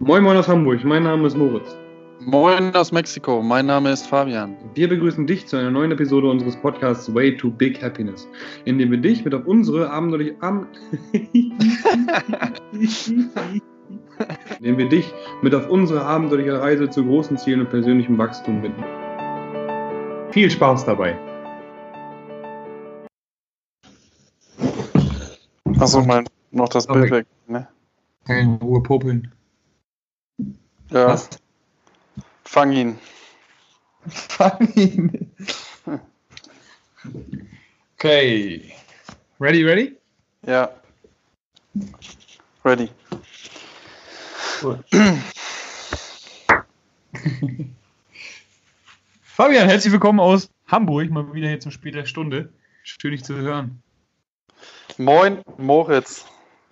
Moin Moin aus Hamburg, mein Name ist Moritz. Moin aus Mexiko, mein Name ist Fabian. Wir begrüßen dich zu einer neuen Episode unseres Podcasts Way to Big Happiness, in dem wir dich mit auf unsere abenteuerliche Am in dem wir dich mit auf unsere abenteuerliche Reise zu großen Zielen und persönlichem Wachstum bitten. Viel Spaß dabei. Achso, mal noch das Bild weg. Ne? In Ruhe popeln. Ja, Was? fang ihn. Fang ihn. Okay. Ready, ready? Ja. Ready. Fabian, herzlich willkommen aus Hamburg, mal wieder hier zu später Stunde. Schön, dich zu hören. Moin, Moritz.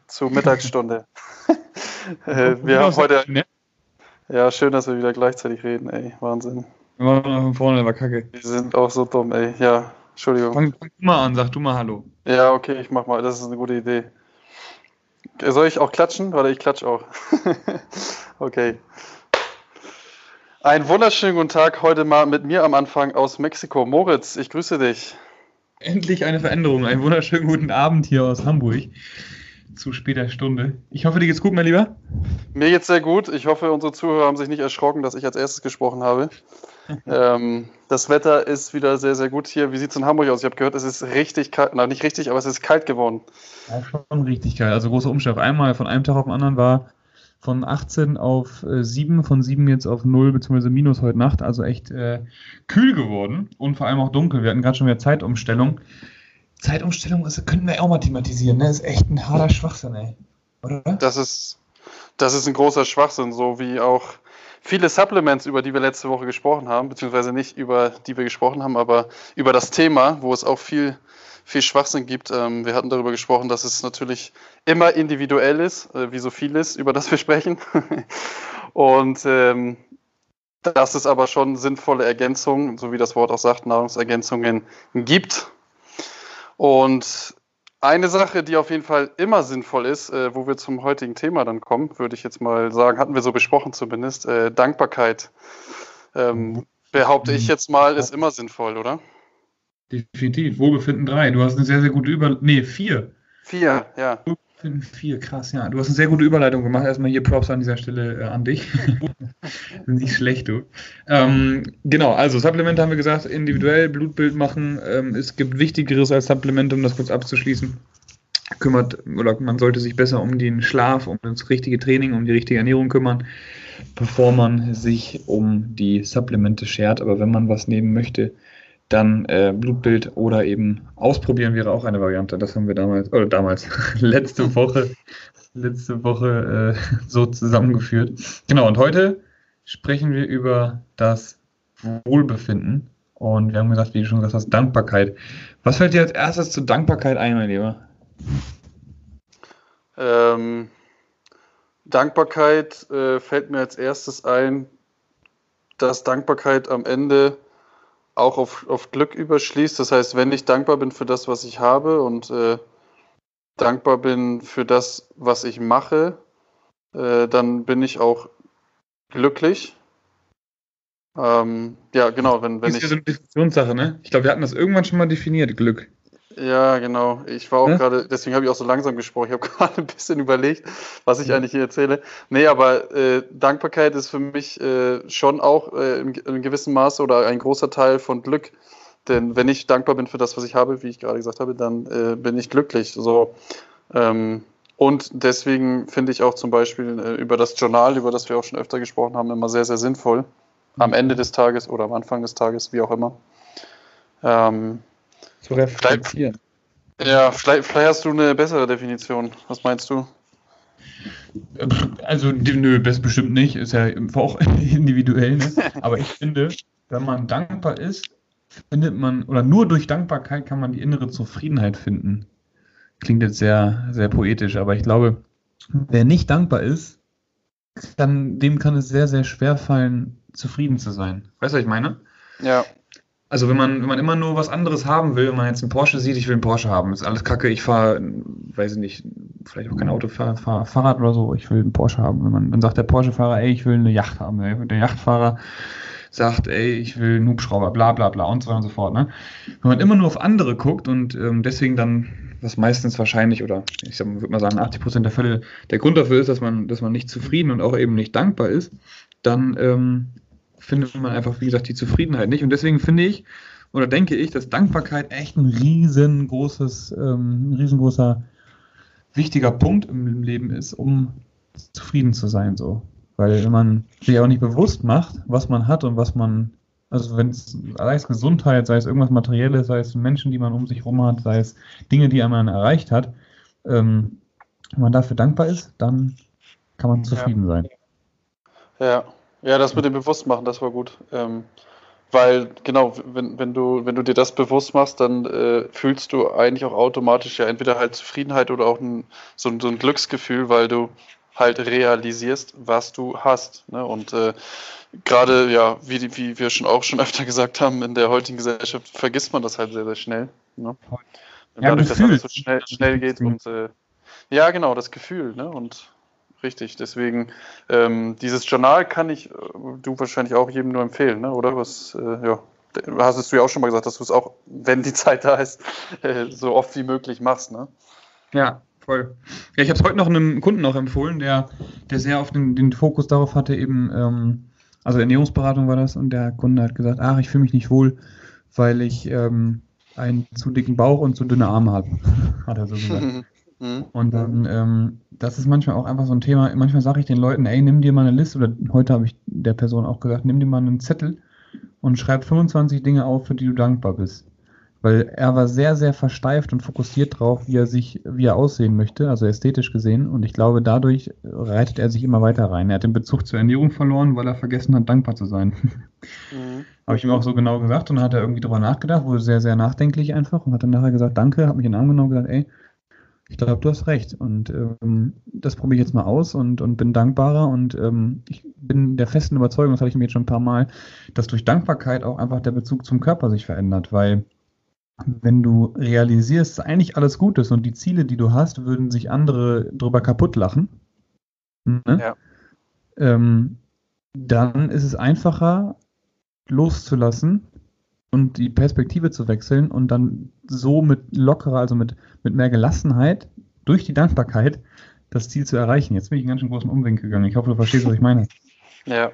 Zur Mittagsstunde. äh, wir haben heute. Ne? Ja, schön, dass wir wieder gleichzeitig reden, ey. Wahnsinn. Wir waren noch von vorne, war kacke. Wir sind auch so dumm, ey. Ja, Entschuldigung. Fang, fang du mal an, sag du mal Hallo. Ja, okay, ich mach mal. Das ist eine gute Idee. Soll ich auch klatschen? Oder ich klatsch auch. okay. Einen wunderschönen guten Tag heute mal mit mir am Anfang aus Mexiko. Moritz, ich grüße dich. Endlich eine Veränderung. Einen wunderschönen guten Abend hier aus Hamburg. Zu später Stunde. Ich hoffe, dir geht's gut, mein Lieber. Mir geht's sehr gut. Ich hoffe, unsere Zuhörer haben sich nicht erschrocken, dass ich als erstes gesprochen habe. ähm, das Wetter ist wieder sehr, sehr gut hier. Wie sieht's in Hamburg aus? Ich habe gehört, es ist richtig kalt. Na, nicht richtig, aber es ist kalt geworden. Ja, schon richtig geil. Also großer Umschlag. Einmal von einem Tag auf den anderen war von 18 auf äh, 7, von 7 jetzt auf 0 bzw. minus heute Nacht. Also echt äh, kühl geworden und vor allem auch dunkel. Wir hatten gerade schon wieder Zeitumstellung. Zeitumstellung ist, könnten wir auch mal thematisieren. Ne? Ist echt ein harter Schwachsinn, ey. Oder? Das ist, das ist ein großer Schwachsinn, so wie auch viele Supplements, über die wir letzte Woche gesprochen haben, beziehungsweise nicht über die wir gesprochen haben, aber über das Thema, wo es auch viel, viel Schwachsinn gibt. Ähm, wir hatten darüber gesprochen, dass es natürlich immer individuell ist, äh, wie so vieles, über das wir sprechen. Und ähm, dass es aber schon sinnvolle Ergänzungen, so wie das Wort auch sagt, Nahrungsergänzungen gibt. Und eine Sache, die auf jeden Fall immer sinnvoll ist, äh, wo wir zum heutigen Thema dann kommen, würde ich jetzt mal sagen, hatten wir so besprochen zumindest, äh, Dankbarkeit. Ähm, behaupte ich jetzt mal, ist immer sinnvoll, oder? Definitiv. Wohlbefinden 3. Du hast eine sehr, sehr gute Über... Nee, 4. Vier, ja. Wohlbefinden 4. Krass, ja. Du hast eine sehr gute Überleitung gemacht. Erstmal hier Props an dieser Stelle äh, an dich. Nicht schlecht, du. Ähm, genau, also Supplemente haben wir gesagt, individuell Blutbild machen. Ähm, es gibt Wichtigeres als Supplemente, um das kurz abzuschließen. Kümmert, oder man sollte sich besser um den Schlaf, um das richtige Training, um die richtige Ernährung kümmern, bevor man sich um die Supplemente schert. Aber wenn man was nehmen möchte, dann äh, Blutbild oder eben ausprobieren wäre auch eine Variante. Das haben wir damals, oder damals, letzte Woche, letzte Woche äh, so zusammengeführt. Genau, und heute sprechen wir über das Wohlbefinden. Und wir haben gesagt, wie du schon gesagt hast, Dankbarkeit. Was fällt dir als erstes zu Dankbarkeit ein, mein Lieber? Ähm, Dankbarkeit äh, fällt mir als erstes ein, dass Dankbarkeit am Ende auch auf, auf Glück überschließt. Das heißt, wenn ich dankbar bin für das, was ich habe und äh, dankbar bin für das, was ich mache, äh, dann bin ich auch glücklich. Ähm, ja, genau, wenn, wenn das ist ja so eine Definitionssache, ne? Ich glaube, wir hatten das irgendwann schon mal definiert, Glück. Ja, genau. Ich war auch Ne? gerade, deswegen habe ich auch so langsam gesprochen. Ich habe gerade ein bisschen überlegt, was ich eigentlich hier erzähle. Nee, aber äh, Dankbarkeit ist für mich äh, schon auch äh, in, in gewissem Maße oder ein großer Teil von Glück. Denn wenn ich dankbar bin für das, was ich habe, wie ich gerade gesagt habe, dann äh, bin ich glücklich. So. Ähm, und deswegen finde ich auch zum Beispiel äh, über das Journal, über das wir auch schon öfter gesprochen haben, immer sehr, sehr sinnvoll. Am Ende des Tages oder am Anfang des Tages, wie auch immer. Ähm, Zu reflektieren. ja, vielleicht, vielleicht hast du eine bessere Definition. Was meinst du? Also, nö, das bestimmt nicht. Ist ja auch individuell, ne? Aber ich finde, wenn man dankbar ist, findet man, oder nur durch Dankbarkeit kann man die innere Zufriedenheit finden. Klingt jetzt sehr, sehr poetisch, aber ich glaube, wer nicht dankbar ist, dann, dem kann es sehr, sehr schwer fallen, zufrieden zu sein. Weißt du, was ich meine? Ja, Also wenn man, wenn man immer nur was anderes haben will, wenn man jetzt einen Porsche sieht, ich will einen Porsche haben, ist alles kacke, ich fahre, weiß ich nicht, vielleicht auch kein Auto, fahre fahr, Fahrrad oder so, ich will einen Porsche haben. Wenn man, dann sagt der Porsche-Fahrer, ey, ich will eine Yacht haben. Ey. Der Yachtfahrer sagt, ey, ich will einen Hubschrauber, bla bla bla und so weiter und so fort. Ne? Wenn man immer nur auf andere guckt und ähm, deswegen dann, was meistens wahrscheinlich, oder ich würde mal sagen, 80 Prozent der Fälle der Grund dafür ist, dass man, dass man nicht zufrieden und auch eben nicht dankbar ist, dann ähm, findet man einfach, wie gesagt, die Zufriedenheit nicht. Und deswegen finde ich, oder denke ich, dass Dankbarkeit echt ein riesengroßes, ähm, riesengroßer, wichtiger Punkt im Leben ist, um zufrieden zu sein, so. Weil wenn man sich auch nicht bewusst macht, was man hat und was man, also wenn es, sei es Gesundheit, sei es irgendwas Materielles, sei es Menschen, die man um sich herum hat, sei es Dinge, die man erreicht hat, ähm, wenn man dafür dankbar ist, dann kann man zufrieden ja. sein. Ja, ja, das mit dem Bewusstmachen, das war gut. Ähm, weil, genau, wenn, wenn, du, wenn du dir das bewusst machst, dann äh, fühlst du eigentlich auch automatisch ja entweder halt Zufriedenheit oder auch ein, so, so ein Glücksgefühl, weil du halt realisierst, was du hast. Ne? Und äh, gerade, ja, wie, wie wir schon auch schon öfter gesagt haben, in der heutigen Gesellschaft vergisst man das halt sehr, sehr schnell. Ne? Ja, Dadurch, dass alles so schnell, schnell geht und äh, ja, genau, das Gefühl, ne? Und richtig. Deswegen, ähm, dieses Journal kann ich, äh, du wahrscheinlich auch jedem nur empfehlen, ne? oder? Was, äh, ja, hast du ja auch schon mal gesagt, dass du es auch, wenn die Zeit da ist, äh, so oft wie möglich machst, ne? Ja, voll. Ja, ich habe es heute noch einem Kunden noch empfohlen, der, der sehr auf den, den Fokus darauf hatte, eben, ähm, also Ernährungsberatung war das, und der Kunde hat gesagt, ach, ich fühle mich nicht wohl, weil ich ähm, einen zu dicken Bauch und zu dünne Arme habe, hat er so gesagt. Mhm. Und dann, ähm, das ist manchmal auch einfach so ein Thema. Manchmal sage ich den Leuten, ey, nimm dir mal eine Liste, oder heute habe ich der Person auch gesagt, nimm dir mal einen Zettel und schreib 25 Dinge auf, für die du dankbar bist. Weil er war sehr, sehr versteift und fokussiert drauf, wie er sich, wie er aussehen möchte, also ästhetisch gesehen. Und ich glaube, dadurch reitet er sich immer weiter rein. Er hat den Bezug zur Ernährung verloren, weil er vergessen hat, dankbar zu sein. Mhm. Habe ich ihm auch so genau gesagt und dann hat er irgendwie drüber nachgedacht, wurde sehr, sehr nachdenklich einfach und hat dann nachher gesagt, danke, hat mich in den Arm genommen und gesagt, ey, ich glaube, du hast recht. Und ähm, das probiere ich jetzt mal aus und, und bin dankbarer. Und ähm, ich bin der festen Überzeugung, das hatte ich mir jetzt schon ein paar Mal, dass durch Dankbarkeit auch einfach der Bezug zum Körper sich verändert. Weil wenn du realisierst, dass eigentlich alles gut ist und die Ziele, die du hast, würden sich andere drüber kaputt lachen, ne? ja. ähm, dann ist es einfacher loszulassen und die Perspektive zu wechseln und dann so mit lockerer, also mit, mit mehr Gelassenheit durch die Dankbarkeit das Ziel zu erreichen. Jetzt bin ich einen ganz schön großen Umweg gegangen. Ich hoffe, du verstehst, was ich meine. Ja.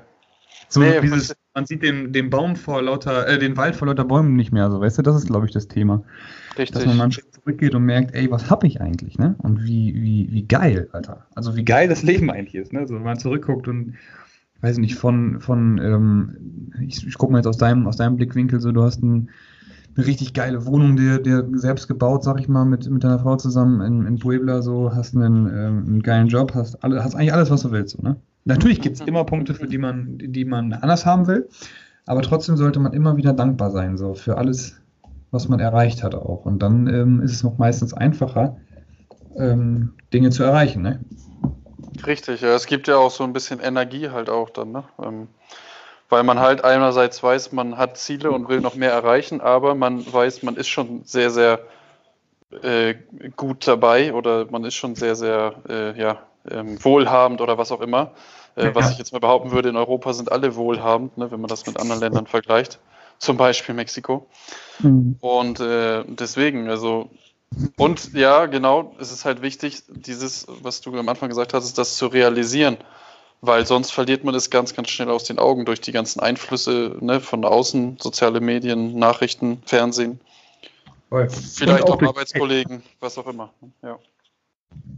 So nee, dieses, man sieht den, den Baum vor lauter, äh, den Wald vor lauter Bäumen nicht mehr. So, weißt du, das ist, glaube ich, das Thema. Richtig. Dass man mal einen Schritt zurückgeht und merkt, ey, was habe ich eigentlich, ne? Und wie, wie, wie geil, Alter. Also wie geil das Leben eigentlich ist, ne? So, wenn man zurückguckt und weiß nicht, von, von ähm, ich, ich gucke mal jetzt aus deinem, aus deinem Blickwinkel, so du hast ein, eine richtig geile Wohnung dir, dir selbst gebaut, sag ich mal, mit, mit deiner Frau zusammen in, in Puebla, so, hast einen, ähm, einen geilen Job, hast, alle, hast eigentlich alles, was du willst, so, ne? Natürlich gibt es immer Punkte, für die man, die man anders haben will, aber trotzdem sollte man immer wieder dankbar sein, so, für alles, was man erreicht hat auch. Und dann ähm, ist es noch meistens einfacher, ähm, Dinge zu erreichen, ne? Richtig, ja. Es gibt ja auch so ein bisschen Energie halt auch dann, ne? Ähm, weil man halt einerseits weiß, man hat Ziele und will noch mehr erreichen, aber man weiß, man ist schon sehr, sehr äh, gut dabei oder man ist schon sehr, sehr äh, ja, ähm, wohlhabend oder was auch immer. Äh, was ich jetzt mal behaupten würde, in Europa sind alle wohlhabend, ne, wenn man das mit anderen Ländern vergleicht. Zum Beispiel Mexiko. Mhm. Und äh, deswegen, also und ja, genau, es ist halt wichtig, dieses, was du am Anfang gesagt hast, das zu realisieren. Weil sonst verliert man es ganz, ganz schnell aus den Augen durch die ganzen Einflüsse ne, von außen, soziale Medien, Nachrichten, Fernsehen. Vielleicht auch, auch Arbeitskollegen, was auch immer. Ja.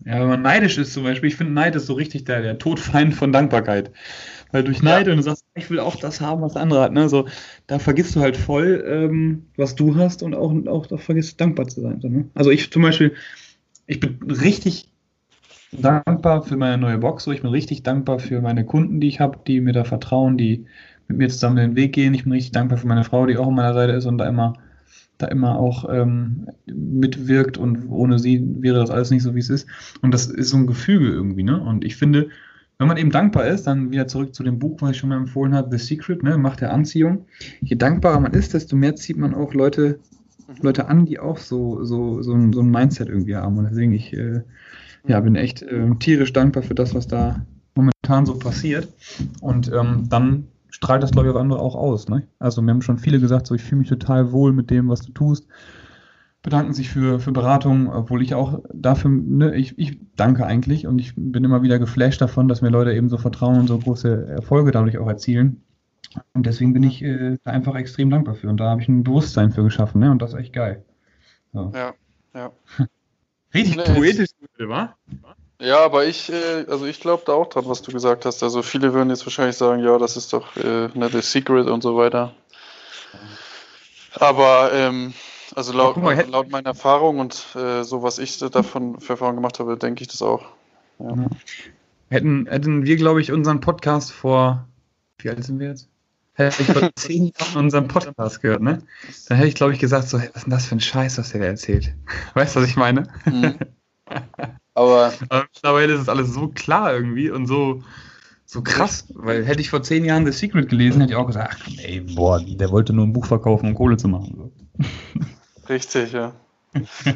Ja, wenn man neidisch ist zum Beispiel, ich finde Neid ist so richtig der, der Todfeind von Dankbarkeit. Weil durch Neid, ja. und du sagst, ich will auch das haben, was der andere hat, ne? So, da vergisst du halt voll, ähm, was du hast und auch, auch da vergisst dankbar zu sein. Ne? Also ich zum Beispiel, ich bin richtig dankbar für meine neue Box, so ich bin richtig dankbar für meine Kunden, die ich habe, die mir da vertrauen, die mit mir zusammen den Weg gehen. Ich bin richtig dankbar für meine Frau, die auch an meiner Seite ist und da immer da immer auch ähm, mitwirkt und ohne sie wäre das alles nicht so, wie es ist. Und das ist so ein Gefüge irgendwie, ne? Und ich finde, wenn man eben dankbar ist, dann wieder zurück zu dem Buch, was ich schon mal empfohlen habe, The Secret, ne, Macht der Anziehung. Je dankbarer man ist, desto mehr zieht man auch Leute, mhm. Leute an, die auch so, so, so, ein, so ein Mindset irgendwie haben. Und deswegen, ich äh, ja, bin echt äh, tierisch dankbar für das, was da momentan so passiert. Und ähm, dann strahlt das, glaube ich, auf andere auch aus. Ne? Also mir haben schon viele gesagt, so ich fühle mich total wohl mit dem, was du tust bedanken sich für, für Beratung, obwohl ich auch dafür, ne, ich, ich danke eigentlich und ich bin immer wieder geflasht davon, dass mir Leute eben so vertrauen und so große Erfolge dadurch auch erzielen. Und deswegen bin ich äh, da einfach extrem dankbar für. Und da habe ich ein Bewusstsein für geschaffen, ne? Und das ist echt geil. So. Ja, ja. Richtig nee, poetisch, wa? Ja, aber ich, äh, also ich glaube da auch dran, was du gesagt hast. Also viele würden jetzt wahrscheinlich sagen, ja, das ist doch äh, ne, The Secret und so weiter. Aber ähm, also laut, mal, laut meiner Erfahrung und äh, so, was ich davon für Erfahrungen gemacht habe, denke ich das auch. Ja. Hätten, hätten wir, glaube ich, unseren Podcast vor, wie alt sind wir jetzt? Hätte ich vor zehn Jahren unseren Podcast gehört, ne? Dann hätte ich, glaube ich, gesagt, so, was ist denn das für ein Scheiß, was der da erzählt? Weißt du, was ich meine? Mhm. Aber, Aber mittlerweile ist es alles so klar irgendwie und so, so krass, weil hätte ich vor zehn Jahren The Secret gelesen, hätte ich auch gesagt, ach, ey, boah, der wollte nur ein Buch verkaufen, um Kohle zu machen. Richtig, ja.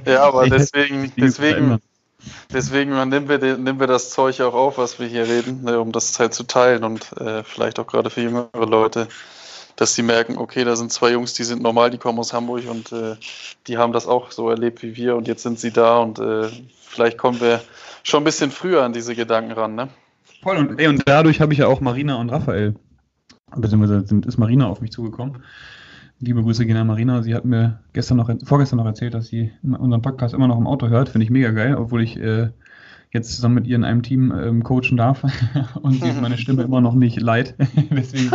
Ja, aber deswegen, deswegen, deswegen nehmen wir, nehmen wir das Zeug auch auf, was wir hier reden, ne, um das halt zu teilen und äh, vielleicht auch gerade für jüngere Leute, dass sie merken, okay, da sind zwei Jungs, die sind normal, die kommen aus Hamburg und äh, die haben das auch so erlebt wie wir und jetzt sind sie da und äh, vielleicht kommen wir schon ein bisschen früher an diese Gedanken ran, ne? Voll und, ey, und dadurch habe ich ja auch Marina und Raphael, beziehungsweise ist Marina auf mich zugekommen Liebe Grüße gehen an Marina. Sie hat mir gestern noch, vorgestern noch erzählt, dass sie unseren Podcast immer noch im Auto hört. Finde ich mega geil, obwohl ich äh, jetzt zusammen mit ihr in einem Team ähm, coachen darf und sie ist meine Stimme immer noch nicht leid. Deswegen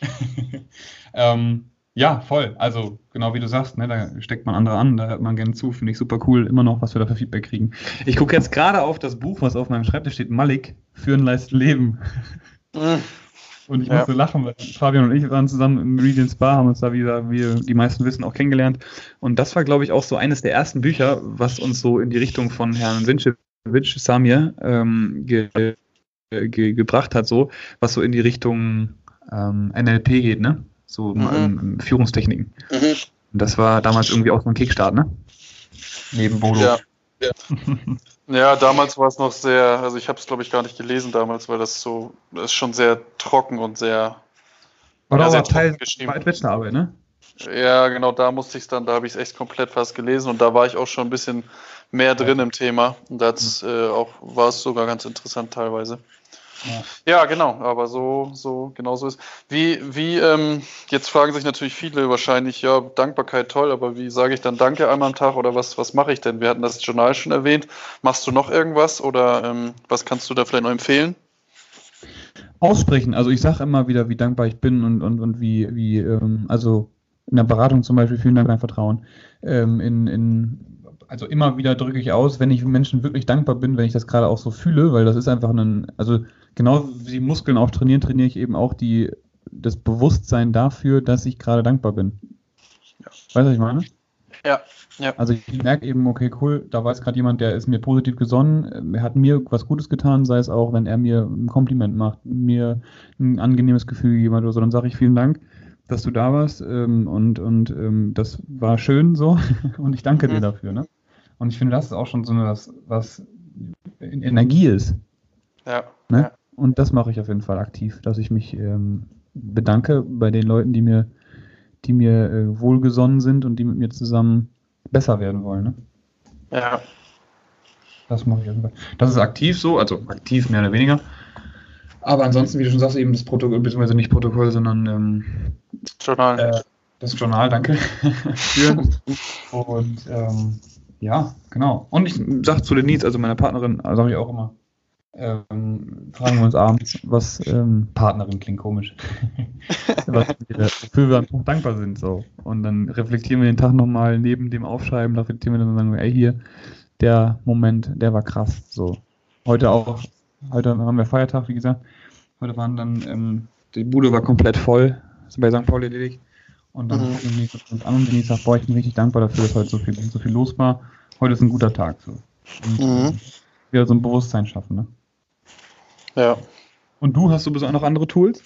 ähm, ja, voll. Also genau wie du sagst, ne, da steckt man andere an, da hört man gerne zu. Finde ich super cool, immer noch, was wir da für Feedback kriegen. Ich gucke jetzt gerade auf das Buch, was auf meinem Schreibtisch steht, Malik, Führen leistet Leben. Und ich ja. musste lachen, weil Fabian und ich waren zusammen im Meridian Spa, haben uns da wieder, wie die meisten wissen, auch kennengelernt. Und das war, glaube ich, auch so eines der ersten Bücher, was uns so in die Richtung von Herrn Sincevic, Samir, ähm, ge, ge, gebracht hat, so, was so in die Richtung ähm, NLP geht, ne? So mhm. ähm, Führungstechniken. Mhm. Und das war damals irgendwie auch so ein Kickstart, ne? Neben Bodo. Ja. Ja. ja, damals war es noch sehr, also ich habe es glaube ich gar nicht gelesen damals, weil das so, das ist schon sehr trocken und sehr. War ja, sehr Teil geschrieben. Bachelorarbeit, ne? Ja, genau, da musste ich es dann, da habe ich es echt komplett fast gelesen und da war ich auch schon ein bisschen mehr drin im Thema. Und da mhm. äh, auch, war es sogar ganz interessant teilweise. Ja. genau, aber so, so, genau so ist. Wie, wie, ähm, jetzt fragen sich natürlich viele wahrscheinlich, ja, Dankbarkeit toll, aber wie sage ich dann Danke einmal am Tag oder was, was mache ich denn? Wir hatten das Journal schon erwähnt. Machst du noch irgendwas oder ähm, was kannst du da vielleicht noch empfehlen? Aussprechen, also ich sage immer wieder, wie dankbar ich bin und, und, und wie, wie, ähm, also in der Beratung zum Beispiel, vielen Dank für dein Vertrauen. Ähm, in, in, also immer wieder drücke ich aus, wenn ich Menschen wirklich dankbar bin, wenn ich das gerade auch so fühle, weil das ist einfach ein, also genau wie die Muskeln auch trainieren, trainiere ich eben auch die, das Bewusstsein dafür, dass ich gerade dankbar bin. Ja. Weißt du, was ich meine? Ja, ja. Also ich merke eben, okay, cool, da war jetzt gerade jemand, der ist mir positiv gesonnen, er hat mir was Gutes getan, sei es auch, wenn er mir ein Kompliment macht, mir ein angenehmes Gefühl gegeben hat oder so, dann sage ich vielen Dank, dass du da warst ähm, und, und ähm, das war schön so und ich danke mhm. dir dafür. Ne? Und ich finde, das ist auch schon so was, was Energie ist. Ja. Ne? ja. Und das mache ich auf jeden Fall aktiv, dass ich mich ähm, bedanke bei den Leuten, die mir, die mir äh, wohlgesonnen sind und die mit mir zusammen besser werden wollen. Ne? Ja. Das mache ich auf jeden Fall. Das ist aktiv so, also aktiv mehr oder weniger. Aber ansonsten, wie du schon sagst, eben das Protokoll, beziehungsweise nicht Protokoll, sondern ähm, Journal. Äh, das Journal, danke. und ähm, ja, genau. Und ich sage zu Denise, also meiner Partnerin, sage ich auch immer, ähm, fragen wir uns abends, was ähm, Partnerin klingt komisch. was wofür wir am dankbar sind. So. Und dann reflektieren wir den Tag nochmal neben dem Aufschreiben, reflektieren wir dann und sagen, ey, hier, der Moment, der war krass. So. Heute auch, heute haben wir Feiertag, wie gesagt. Heute waren dann, ähm, die Bude war komplett voll, bei St. Pauli erledigt. Und dann mhm. gucken wir uns an und Denise sagt, boah, ich bin richtig dankbar dafür, dass heute so viel, so viel los war. Heute ist ein guter Tag. So. Und, mhm. Wieder so ein Bewusstsein schaffen, ne? Ja. Und du, hast du bis auch noch andere Tools?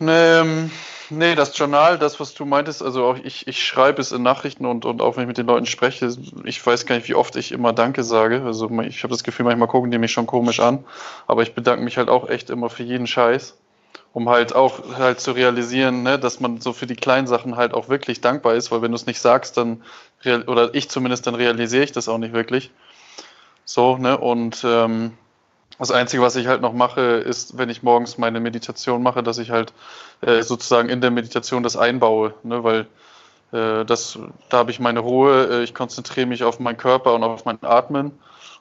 Ähm, nee, das Journal, das, was du meintest, also auch ich, ich schreibe es in Nachrichten und, und auch wenn ich mit den Leuten spreche, ich weiß gar nicht, wie oft ich immer Danke sage. Also ich habe das Gefühl, manchmal gucken die mich schon komisch an, aber ich bedanke mich halt auch echt immer für jeden Scheiß, um halt auch halt zu realisieren, ne, dass man so für die kleinen Sachen halt auch wirklich dankbar ist, weil wenn du es nicht sagst, dann, oder ich zumindest, dann realisiere ich das auch nicht wirklich. So, ne, und ähm, das Einzige, was ich halt noch mache, ist, wenn ich morgens meine Meditation mache, dass ich halt äh, sozusagen in der Meditation das einbaue, ne? weil äh, das, da habe ich meine Ruhe, äh, ich konzentriere mich auf meinen Körper und auf mein Atmen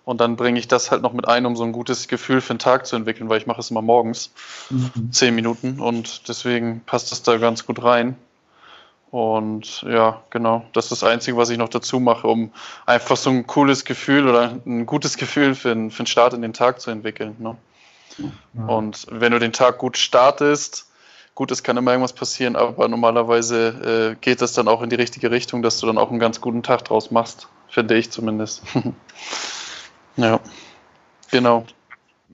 und dann bringe ich das halt noch mit ein, um so ein gutes Gefühl für den Tag zu entwickeln, weil ich mache es immer morgens, mhm. zehn Minuten und deswegen passt das da ganz gut rein. Und ja, genau, das ist das Einzige, was ich noch dazu mache, um einfach so ein cooles Gefühl oder ein gutes Gefühl für, einen, für einen Start in den Tag zu entwickeln. Ne? Ja. Und wenn du den Tag gut startest, gut, es kann immer irgendwas passieren, aber normalerweise äh, geht das dann auch in die richtige Richtung, dass du dann auch einen ganz guten Tag draus machst, finde ich zumindest. ja, genau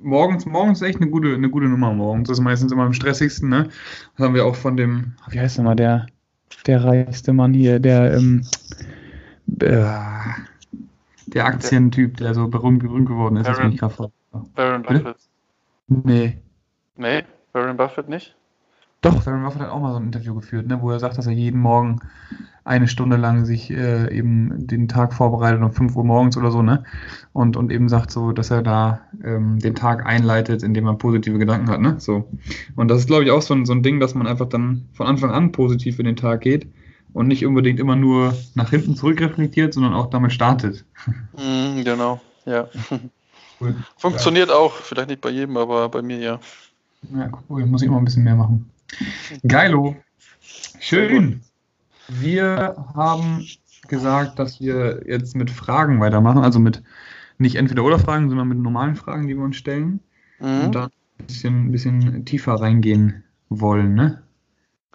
morgens, morgens ist echt eine gute, eine gute Nummer morgens. Das ist meistens immer am stressigsten, ne? Das haben wir auch von dem, wie heißt der mal, der, der reichste Mann hier, der, ähm, äh, der Aktientyp, der so berühmt, berühmt geworden ist. Warren, Warren Buffett. Nee. Nee, Warren Buffett nicht? Doch, Warren Buffett hat auch mal so ein Interview geführt, ne, wo er sagt, dass er jeden Morgen eine Stunde lang sich äh, eben den Tag vorbereitet um 5 Uhr morgens oder so, ne? Und, und eben sagt so, dass er da ähm, den Tag einleitet, indem er positive Gedanken hat, ne? So. Und das ist, glaube ich, auch so ein, so ein Ding, dass man einfach dann von Anfang an positiv in den Tag geht und nicht unbedingt immer nur nach hinten zurückreflektiert, sondern auch damit startet. Mm, genau, ja. Cool. Funktioniert ja. auch, vielleicht nicht bei jedem, aber bei mir ja. Ja, cool, muss ich immer ein bisschen mehr machen. Geilo. Schön. Wir haben gesagt, dass wir jetzt mit Fragen weitermachen, also mit nicht entweder oder Fragen, sondern mit normalen Fragen, die wir uns stellen. Mhm. Und da ein bisschen, ein bisschen tiefer reingehen wollen, ne?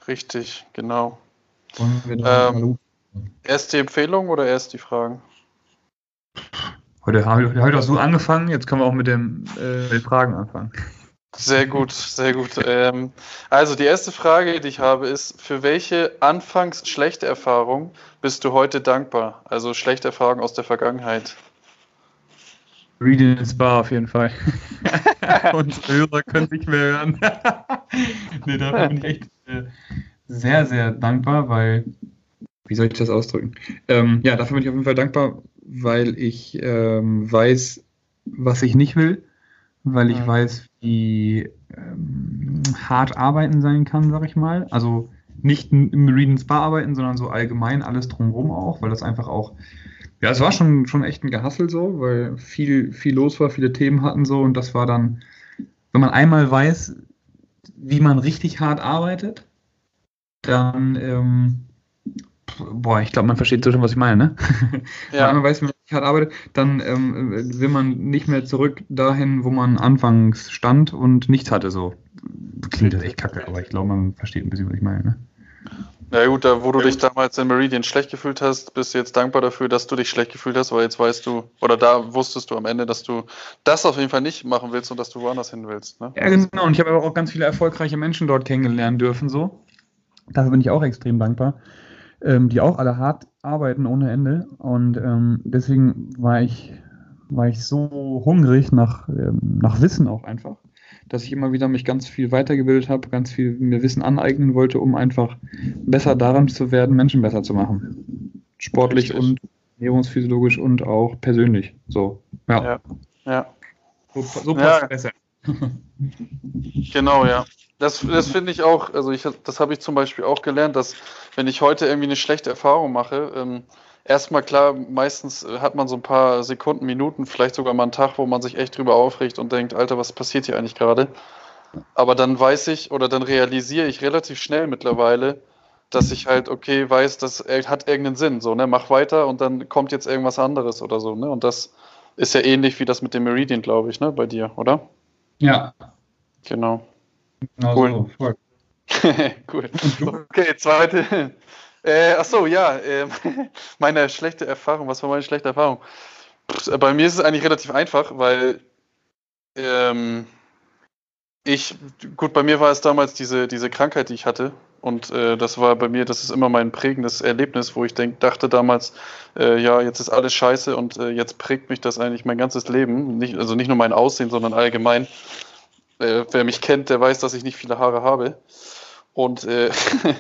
Richtig, genau. Ähm, erst die Empfehlung oder erst die Fragen? Heute, heute hast du angefangen, jetzt können wir auch mit, dem, äh, den Fragen anfangen. Sehr gut, sehr gut. Ähm, also die erste Frage, die ich habe, ist, für welche anfangs schlechte Erfahrung bist du heute dankbar? Also schlechte Erfahrungen aus der Vergangenheit. Read in Spa auf jeden Fall. Unsere Hörer können sich mehr hören. nee, dafür bin ich echt äh, sehr, sehr dankbar, weil, wie soll ich das ausdrücken? Ähm, ja, dafür bin ich auf jeden Fall dankbar, weil ich ähm, weiß, was ich nicht will weil ich ja. weiß, wie ähm, hart arbeiten sein kann, sag ich mal. Also nicht im Read and Spa arbeiten, sondern so allgemein alles drumherum auch, weil das einfach auch, ja, es war schon, schon echt ein Gehassel so, weil viel, viel los war, viele Themen hatten so und das war dann, wenn man einmal weiß, wie man richtig hart arbeitet, dann ähm, boah, ich glaube, man versteht so schon, was ich meine, ne? Ja. Wenn man weiß, wie man hart arbeitet, dann ähm, will man nicht mehr zurück dahin, wo man anfangs stand und nichts hatte, so. Klingt das echt kacke, aber ich glaube, man versteht ein bisschen, was ich meine, ne? Na gut, da wo du ja, dich damals in Meridian schlecht gefühlt hast, bist du jetzt dankbar dafür, dass du dich schlecht gefühlt hast, weil jetzt weißt du, oder da wusstest du am Ende, dass du das auf jeden Fall nicht machen willst und dass du woanders hin willst. Ne? Ja, genau. Und ich habe aber auch ganz viele erfolgreiche Menschen dort kennengelernt dürfen, so. Dafür bin ich auch extrem dankbar ähm, die auch alle hart arbeiten ohne Ende. Und ähm, deswegen war ich, war ich so hungrig nach, ähm, nach Wissen auch einfach, dass ich immer wieder mich ganz viel weitergebildet habe, ganz viel mir Wissen aneignen wollte, um einfach besser daran zu werden, Menschen besser zu machen. Sportlich Richtig. und ernährungsphysiologisch und auch persönlich. So, ja. Ja. ja. So, so passt ja. besser. genau, ja. Das, das finde ich auch, also ich, das habe ich zum Beispiel auch gelernt, dass wenn ich heute irgendwie eine schlechte Erfahrung mache, ähm, erstmal klar, meistens hat man so ein paar Sekunden, Minuten, vielleicht sogar mal einen Tag, wo man sich echt drüber aufregt und denkt, Alter, was passiert hier eigentlich gerade? Aber dann weiß ich oder dann realisiere ich relativ schnell mittlerweile, dass ich halt, okay, weiß, das hat irgendeinen Sinn, so, ne, mach weiter und dann kommt jetzt irgendwas anderes oder so, ne, und das ist ja ähnlich wie das mit dem Meridian, glaube ich, ne, bei dir, oder? Ja. Genau. Genau cool. So, cool. Okay, zweite. Äh, achso, ja, äh, meine schlechte Erfahrung. Was war meine schlechte Erfahrung? Bei mir ist es eigentlich relativ einfach, weil Ähm, ich, gut, bei mir war es damals diese, diese Krankheit, die ich hatte. Und äh, das war bei mir, das ist immer mein prägendes Erlebnis, wo ich denk, dachte damals, äh, ja, jetzt ist alles scheiße und äh, jetzt prägt mich das eigentlich mein ganzes Leben. Nicht, also nicht nur mein Aussehen, sondern allgemein. Äh, wer mich kennt, der weiß, dass ich nicht viele Haare habe. Und, äh,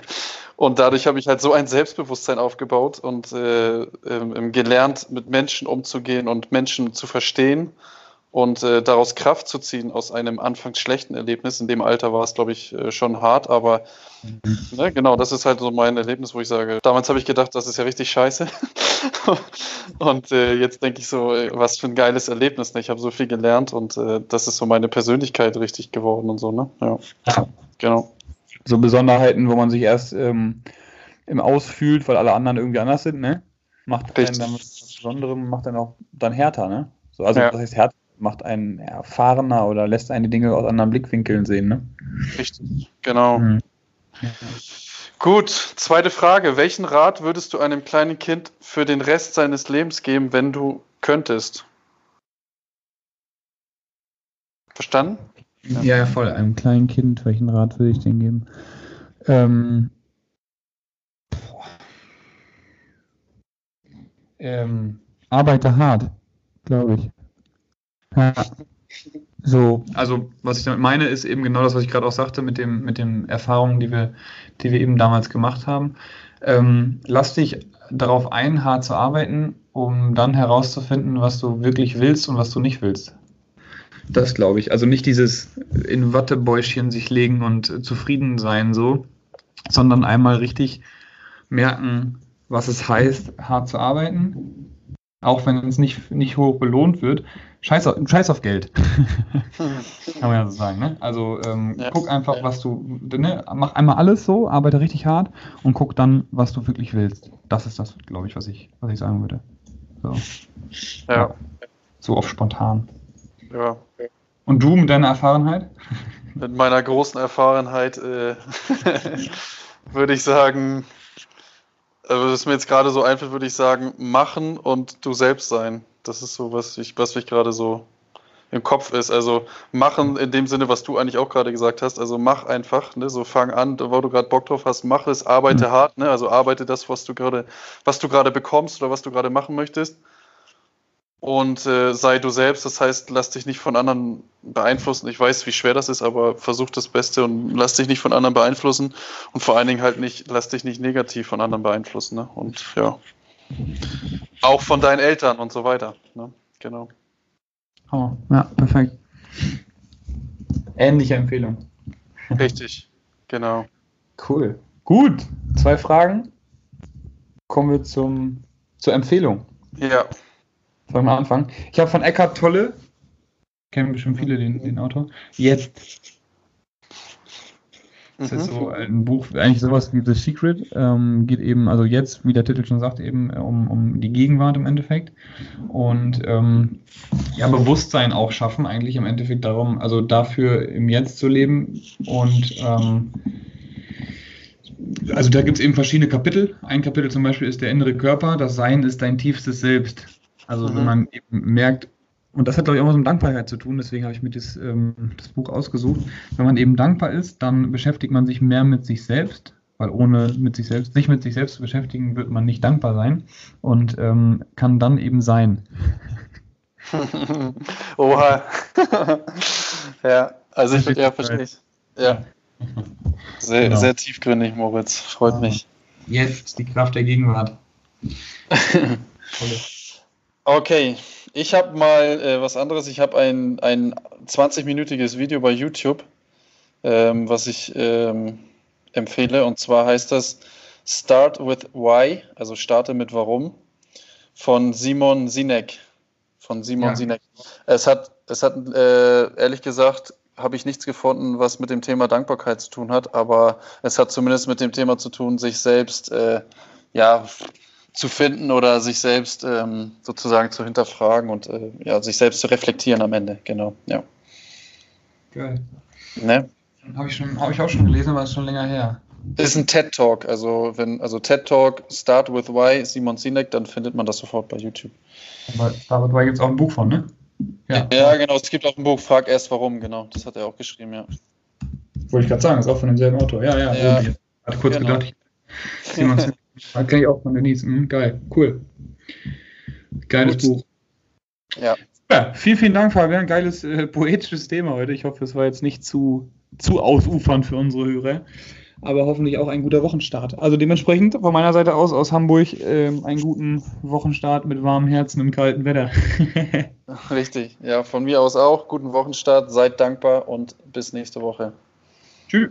und dadurch habe ich halt so ein Selbstbewusstsein aufgebaut und äh, ähm, gelernt, mit Menschen umzugehen und Menschen zu verstehen und äh, daraus Kraft zu ziehen aus einem anfangs schlechten Erlebnis. In dem Alter war es, glaube ich, äh, schon hart, aber mhm. ne, genau, das ist halt so mein Erlebnis, wo ich sage, damals habe ich gedacht, das ist ja richtig scheiße. und äh, jetzt denke ich so, äh, was für ein geiles Erlebnis. Ne? Ich habe so viel gelernt und äh, das ist so meine Persönlichkeit richtig geworden und so, ne? Ja. ja. Genau. So Besonderheiten, wo man sich erst ähm, im Aus fühlt, weil alle anderen irgendwie anders sind, ne? Macht dann was Besonderem, macht dann auch dann härter, ne? So, also ja. das heißt härter macht einen erfahrener oder lässt eine Dinge aus anderen Blickwinkeln sehen. Ne? Richtig, genau. Mhm. Gut, zweite Frage. Welchen Rat würdest du einem kleinen Kind für den Rest seines Lebens geben, wenn du könntest? Verstanden? Ja, ja, voll. Einem kleinen Kind, welchen Rat würde ich denn geben? Ähm, ähm, arbeite hart, glaube ich. Ja. So, also was ich damit meine, ist eben genau das, was ich gerade auch sagte, mit dem, mit den Erfahrungen, die wir, die wir eben damals gemacht haben. Ähm, lass dich darauf ein, hart zu arbeiten, um dann herauszufinden, was du wirklich willst und was du nicht willst. Das glaube ich. Also nicht dieses in Wattebäuschen sich legen und zufrieden sein so, sondern einmal richtig merken, was es heißt, hart zu arbeiten, auch wenn es nicht, nicht hoch belohnt wird, scheiß auf, scheiß auf Geld. Kann man ja so sagen, ne? Also ähm, ja. guck einfach, was du, ne? mach einmal alles so, arbeite richtig hart und guck dann, was du wirklich willst. Das ist das, glaube ich, was ich, was ich sagen würde. So. Ja. ja. So oft spontan. Ja. Und du mit deiner Erfahrenheit? Mit meiner großen Erfahrenheit äh, würde ich sagen, also was mir jetzt gerade so einfällt, würde ich sagen, machen und du selbst sein. Das ist so, was ich, was mich gerade so im Kopf ist. Also machen in dem Sinne, was du eigentlich auch gerade gesagt hast. Also mach einfach, ne? so fang an, wo du gerade Bock drauf hast, mach es, arbeite mhm. hart, ne? also arbeite das, was du gerade, was du gerade bekommst oder was du gerade machen möchtest und äh, sei du selbst. Das heißt, lass dich nicht von anderen beeinflussen. Ich weiß, wie schwer das ist, aber versuch das Beste und lass dich nicht von anderen beeinflussen und vor allen Dingen halt nicht, lass dich nicht negativ von anderen beeinflussen. Ne? Und ja, auch von deinen Eltern und so weiter. Ne? Genau. Oh, ja, perfekt. Ähnliche Empfehlung. Richtig, genau. Cool. Gut, zwei Fragen. Kommen wir zum, zur Empfehlung. Ja. Sollen wir anfangen? Ich habe von Eckhart Tolle, kennen bestimmt viele den, den Autor, jetzt. Das ist so ein Buch, eigentlich sowas wie The Secret. Ähm, geht eben, also jetzt, wie der Titel schon sagt, eben um, um die Gegenwart im Endeffekt. Und ähm, ja, Bewusstsein auch schaffen, eigentlich im Endeffekt darum, also dafür im Jetzt zu leben. Und ähm, also da gibt es eben verschiedene Kapitel. Ein Kapitel zum Beispiel ist der innere Körper. Das Sein ist dein tiefstes Selbst. Also mhm. wenn man eben merkt, und das hat, glaube ich, auch was mit Dankbarkeit zu tun, deswegen habe ich mir das, ähm, das Buch ausgesucht. Wenn man eben dankbar ist, dann beschäftigt man sich mehr mit sich selbst, weil ohne mit sich selbst, sich mit sich selbst zu beschäftigen, wird man nicht dankbar sein und ähm, kann dann eben sein. Oha. ja, also ich ja, verstehe ich. Ja. Sehr, genau. sehr tiefgründig, Moritz. Freut mich. Jetzt die Kraft der Gegenwart. Okay, ich habe mal äh, was anderes. Ich habe ein, ein 20-minütiges Video bei YouTube, ähm, was ich ähm, empfehle. Und zwar heißt das Start with Why, also starte mit Warum, von Simon Sinek. Von Simon ja. Sinek. Es hat, es hat äh, ehrlich gesagt, habe ich nichts gefunden, was mit dem Thema Dankbarkeit zu tun hat, aber es hat zumindest mit dem Thema zu tun, sich selbst äh, ja, zu finden oder sich selbst ähm, sozusagen zu hinterfragen und äh, ja, sich selbst zu reflektieren am Ende, genau, ja. Geil. Ne? Habe ich, hab ich auch schon gelesen, aber ist schon länger her. Ist ein TED Talk, also wenn, also TED Talk Start with Why, Simon Sinek, dann findet man das sofort bei YouTube. Aber Start with Why gibt es auch ein Buch von, ne? Ja. ja, genau. Es gibt auch ein Buch, Frag erst warum, genau. Das hat er auch geschrieben, ja. Wollte ich gerade sagen, ist auch von demselben Autor. Ja, ja. ja. Hat kurz genau. gedacht. Da kenne ich auch von Denise. Mhm, geil, cool. Geiles Gut. Buch. Ja. ja. Vielen, vielen Dank, Fabian. Geiles äh, poetisches Thema heute. Ich hoffe, es war jetzt nicht zu, zu ausufernd für unsere Hörer aber hoffentlich auch ein guter Wochenstart. Also dementsprechend von meiner Seite aus, aus Hamburg, äh, einen guten Wochenstart mit warmem Herzen im kalten Wetter. Richtig, ja, von mir aus auch. Guten Wochenstart, seid dankbar und bis nächste Woche. Tschüss.